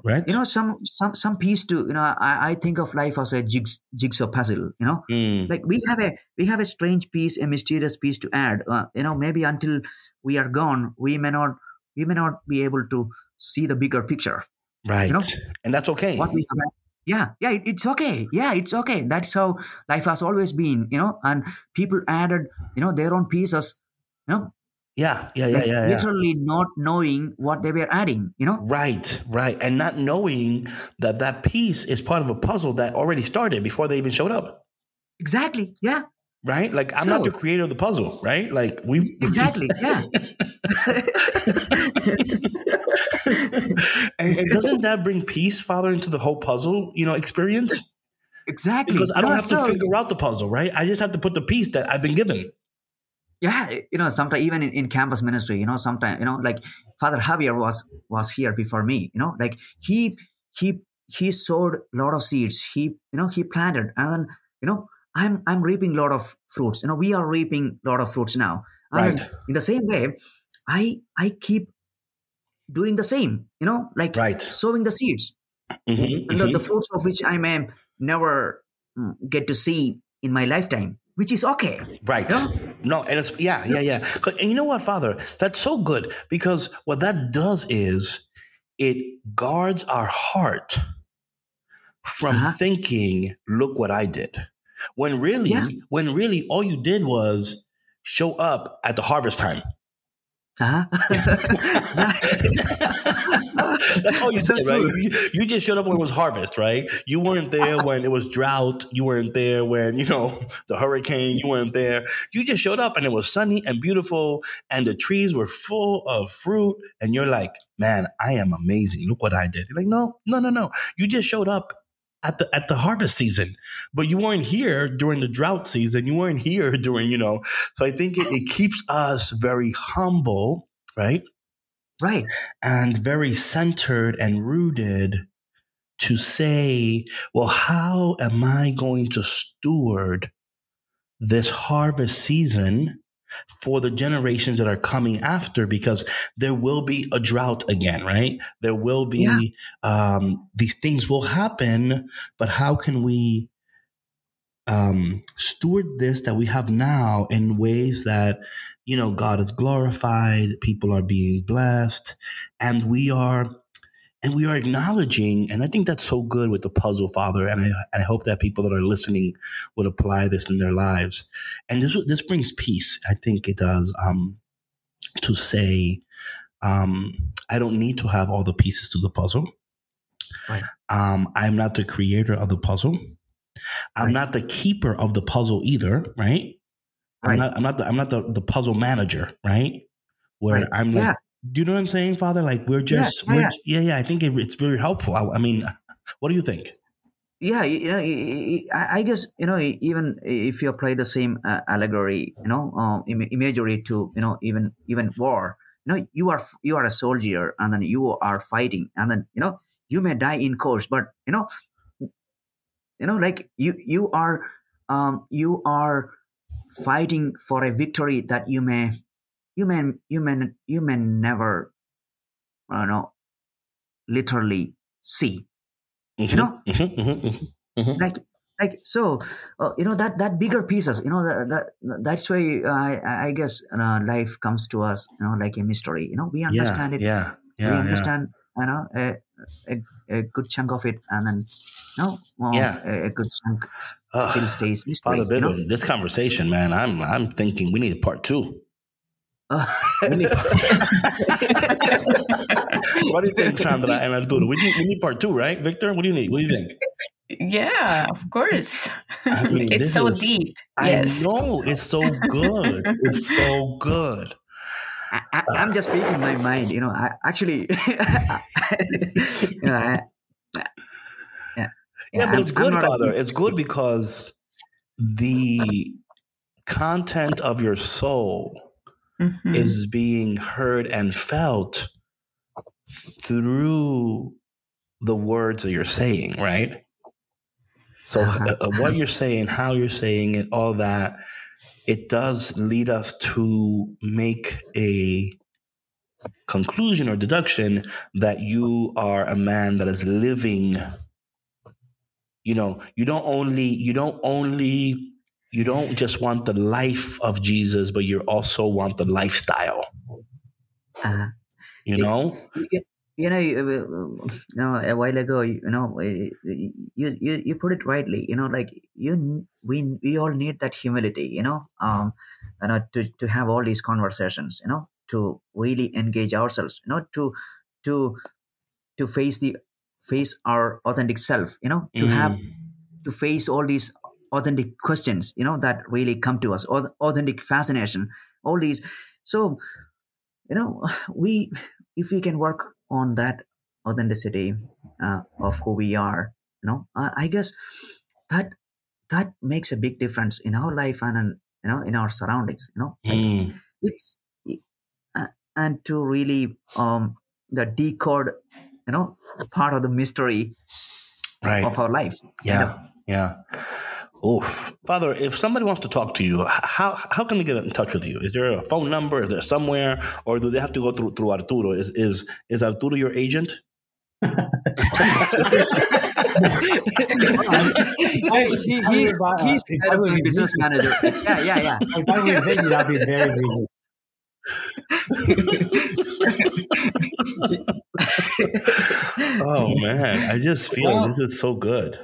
right? you know some some some piece to you know i, I think of life as a jigs, jigsaw puzzle you know? Mm, like we have a we have a strange piece a mysterious piece to add. Uh, you know maybe until we are gone we may not we may not be able to see the bigger picture. Right. You know, and that's okay. what we have yeah yeah it, it's okay. Yeah it's okay. That's how life has always been you know? And people added you know their own pieces you know Yeah, yeah, yeah, like yeah, yeah. literally not knowing what they were adding you know Right, right. And not knowing that that piece is part of a puzzle that already started before they even showed up. exactly yeah Right? Like I'm not the creator of the puzzle, right? Like we exactly yeah (laughs) and, and doesn't that bring peace, Father, into the whole puzzle, you know, experience? exactly Because I don't No, have to figure out the puzzle, right? I just have to put the piece that I've been given. Yeah you know sometimes even in, in campus ministry you know sometimes you know like father javier was was here before me you know like he he he sowed a lot of seeds he you know he planted and then you know i'm i'm reaping a lot of fruits you know we are reaping a lot of fruits now and Right. in the same way i i keep doing the same you know like Right. sowing the seeds Mhm, and the, mhm. the fruits of which i may never mm, get to see in my lifetime which is okay Right. Yeah. No, and it's yeah, yeah, yeah. And you know what, Father? That's so good because what that does is it guards our heart from Uh-huh. thinking, "Look what I did," when really, Yeah. when really, all you did was show up at the harvest time. Uh-huh. (laughs) That's all you said, right? You, you just showed up when it was harvest, right? You weren't there when it was drought. You weren't there when, you know, the hurricane. You weren't there. You just showed up and it was sunny and beautiful and the trees were full of fruit. And you're like, man, I am amazing. Look what I did. You're like, no, no, no, no. You just showed up at the at the harvest season, but you weren't here during the drought season. You weren't here (laughs) during, you know. So I think it, it keeps us very humble, right? right and very centered and rooted to say, well, how am I going to steward this harvest season for the generations that are coming after? Because there will be a drought again, right? There will be, Yeah. um, these things will happen, but how can we um, steward this that we have now in ways that you know God is glorified, people are being blessed, and we are and we are acknowledging, and I think that's so good with the puzzle, Father, and I, I hope that people that are listening would apply this in their lives, and this this brings peace. I think it does um, to say, um, I don't need to have all the pieces to the puzzle. Right. Um, I'm not the creator of the puzzle. I'm Right. not the keeper of the puzzle either, right? I'm Right. not. I'm not. The, I'm not the, the puzzle manager, right? Where Right. I'm like, Yeah. Do you know what I'm saying, Father? Like we're just, yeah, we're, yeah. yeah, yeah. I think it, it's very helpful. I, I mean, what do you think? yeah you know I I guess you know even if you apply the same uh, allegory you know um, imagery to you know even even war you know you are you are a soldier and then you are fighting and then you know you may die in course but you know you know like you you are um you are fighting for a victory that you may you may you may you may never I don't know literally see Mhm, you know mhm, mhm, mhm, mhm. like like so uh, you know that that bigger pieces you know that, that that's why uh, I, I guess uh, life comes to us you know like a mystery you know we Yeah, understand it yeah, we yeah, yeah. understand you know a, a, a good chunk of it and then no well, Yeah. a, a good chunk still stays mystery Father you know this conversation, man, I'm I'm thinking we need a part two. We need (laughs) what do you think, Sandra and Arturo? We need, we need part two, right? Victor, what do you need? What do you think? Yeah, of course. I mean, it's so is- deep. I Yes. know it's so good. it's so good. I, I, I'm just speaking my mind you know I actually (laughs) you know I, yeah, Yeah, but I'm- it's good, not a- Father. It's good because the content of your soul Mhm. is being heard and felt through the words that you're saying, right? So, Uh-huh. uh, what you're saying, how you're saying it, all that, it does lead us to make a conclusion or deduction that you are a man that is living. You know, you don't only, you don't only, you don't just want the life of Jesus, but you also want the lifestyle. uh, You know? you, you know, you, uh, you know, a while ago, you know, you, you you put it rightly. You know, like you, we we all need that humility. You know, um, you know, to to have all these conversations. You know, to really engage ourselves. You know, to to to face the face our authentic self. You know, to have Mm. to face all these authentic questions. You know, that really come to us. Authentic fascination. All these. So, you know, we if we can work on that authenticity uh, of who we are you know I, I guess that that makes a big difference in our life and in, you know in our surroundings you know like Mm. it's uh, and to really um the decode you know part of the mystery Right. of our life Yeah. Yeah. Oof. Father, if somebody wants to talk to you, how how can they get in touch with you? Is there a phone number? Is there somewhere? Or do they have to go through through Arturo? Is is is Arturo your agent? (laughs) I, he, he, he's if head of the business manager yeah yeah yeah If I were his agent, I'd be very busy. (laughs) Oh man, I just feel Well- this is so good.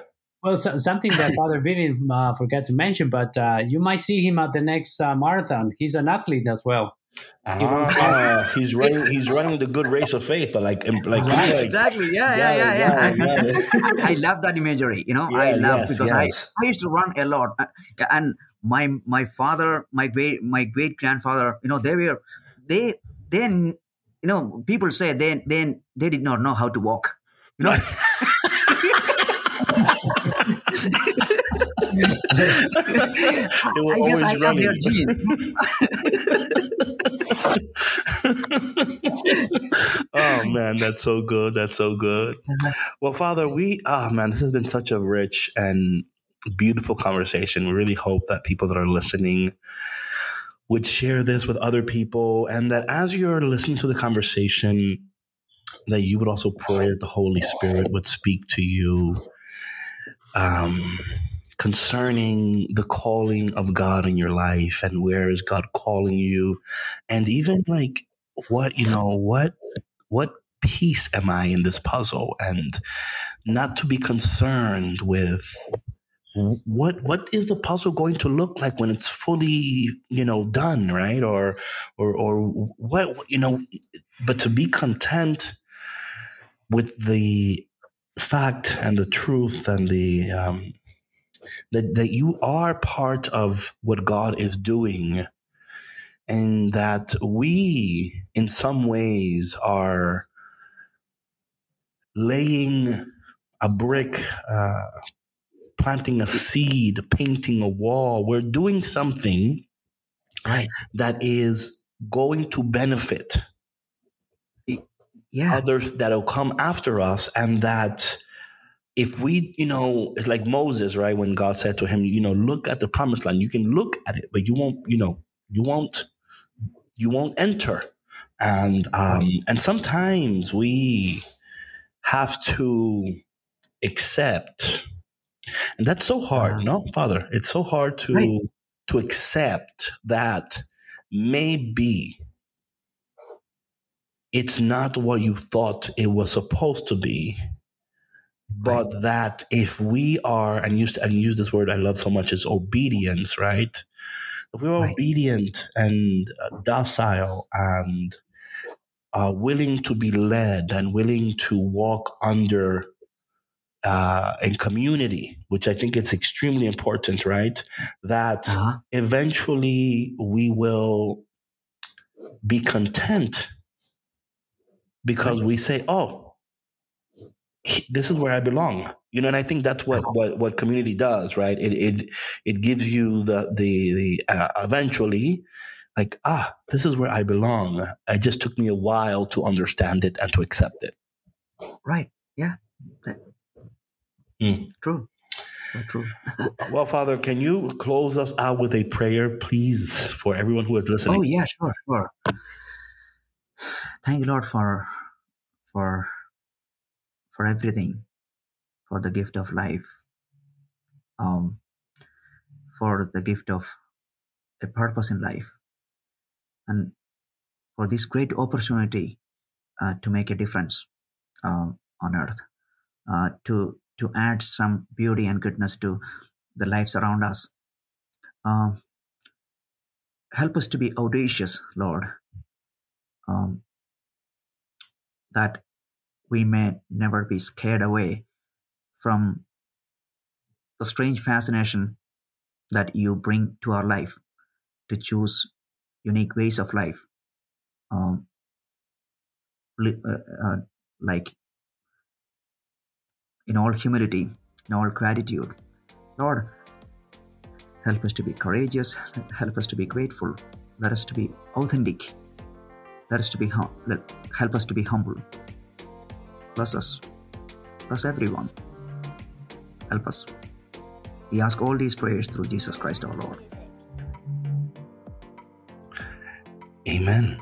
Well, so, something that Father Bibin uh, forgot to mention, but uh, you might see him at the next uh, marathon. He's an athlete as well. Ah, (laughs) he's running. He's running the good race of faith, but like, like, Right. like exactly yeah yeah yeah yeah, yeah, yeah. (laughs) I love that imagery. You know, I love yes, because yes. I, I used to run a lot, Uh, and my my father, my great my great grandfather, you know, they were they then you know people say they then they did not know how to walk. You know, They (laughs) were I guess always I have their running. genes. (laughs) oh man, that's so good. That's so good. Well, Father, we ah man, this has been such a rich and beautiful conversation. We really hope that people that are listening would share this with other people and that as you're listening to the conversation that you would also pray that the Holy Spirit would speak to you um, concerning the calling of God in your life and where is God calling you? And even like what you know what what piece am I in this puzzle? And not to be concerned with what what is the puzzle going to look like when it's fully you know done right? Or or or what you know but to be content with the fact and the truth and the um that, that you are part of what God is doing and that we in some ways are laying a brick uh, planting a seed painting a wall we're doing something right. that is going to benefit Yeah. others that'll come after us and that if we, you know, it's like Moses, right? When God said to him, you know, look at the promised land. You can look at it, but you won't, you know, you won't, you won't enter. And um, and sometimes we have to accept, and that's so hard, Uh-huh. no, Father. It's so hard to Right. to accept that maybe it's not what you thought it was supposed to be but that if we are and use and use this word I love so much is obedience, right? If we're Right. obedient and uh, docile and uh, willing to be led and willing to walk under uh, in community, which I think it's extremely important, right? That Uh-huh. eventually we will be content because we say, "Oh, this is where I belong." You know, and I think that's what what, what community does, right? It it it gives you the the the uh, eventually like ah, this is where I belong. It just took me a while to understand it and to accept it. Right. Yeah. Mm. True. So true. (laughs) Well, Father, can you close us out with a prayer, please, for everyone who is listening? Oh yeah, sure, sure. Thank you, Lord, for for for everything, for the gift of life, um, for the gift of a purpose in life, and for this great opportunity uh, to make a difference um, on earth, uh, to to add some beauty and goodness to the lives around us. Um, help us to be audacious, Lord. Um, that we may never be scared away from the strange fascination that you bring to our life to choose unique ways of life. Um, uh, uh, like in all humility in all gratitude lord help us to be courageous help us to be grateful let us to be authentic let us to be hum- help us to be humble bless us bless everyone help us we ask all these prayers through jesus christ our lord Amen.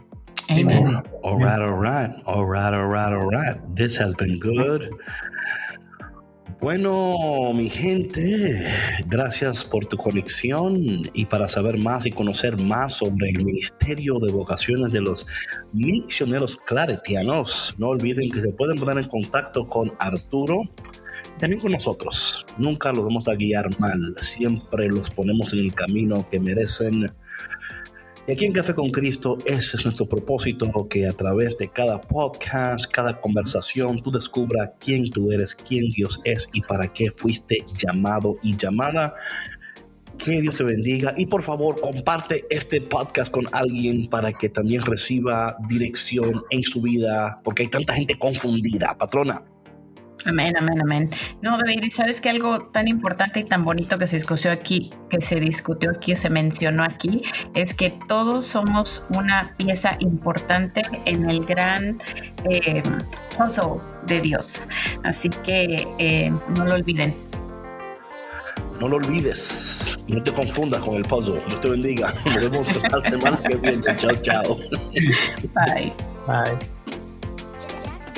Amen. All right, all right, all right, all right, all right. This has been good. Bueno, mi gente, gracias por tu conexión y para saber más y conocer más sobre el Ministerio de Vocaciones de los Misioneros Claretianos, no olviden que se pueden poner en contacto con Arturo, también con nosotros. Nunca los vamos a guiar mal, siempre los ponemos en el camino que merecen. Y aquí en Café con Cristo, ese es nuestro propósito, que a través de cada podcast, cada conversación, tú descubras quién tú eres, quién Dios es y para qué fuiste llamado y llamada. Que Dios te bendiga y por favor comparte este podcast con alguien para que también reciba dirección en su vida, porque hay tanta gente confundida, patrona. Amén, amén, amén. No, David, ¿y sabes que algo tan importante y tan bonito que se discutió aquí, que se discutió aquí o se mencionó aquí, es que todos somos una pieza importante en el gran eh, puzzle de Dios. Así que eh, no lo olviden. No lo olvides, no te confundas con el puzzle. Dios te bendiga. (laughs) Nos vemos la semana que viene. Chao, chao. Bye. Bye.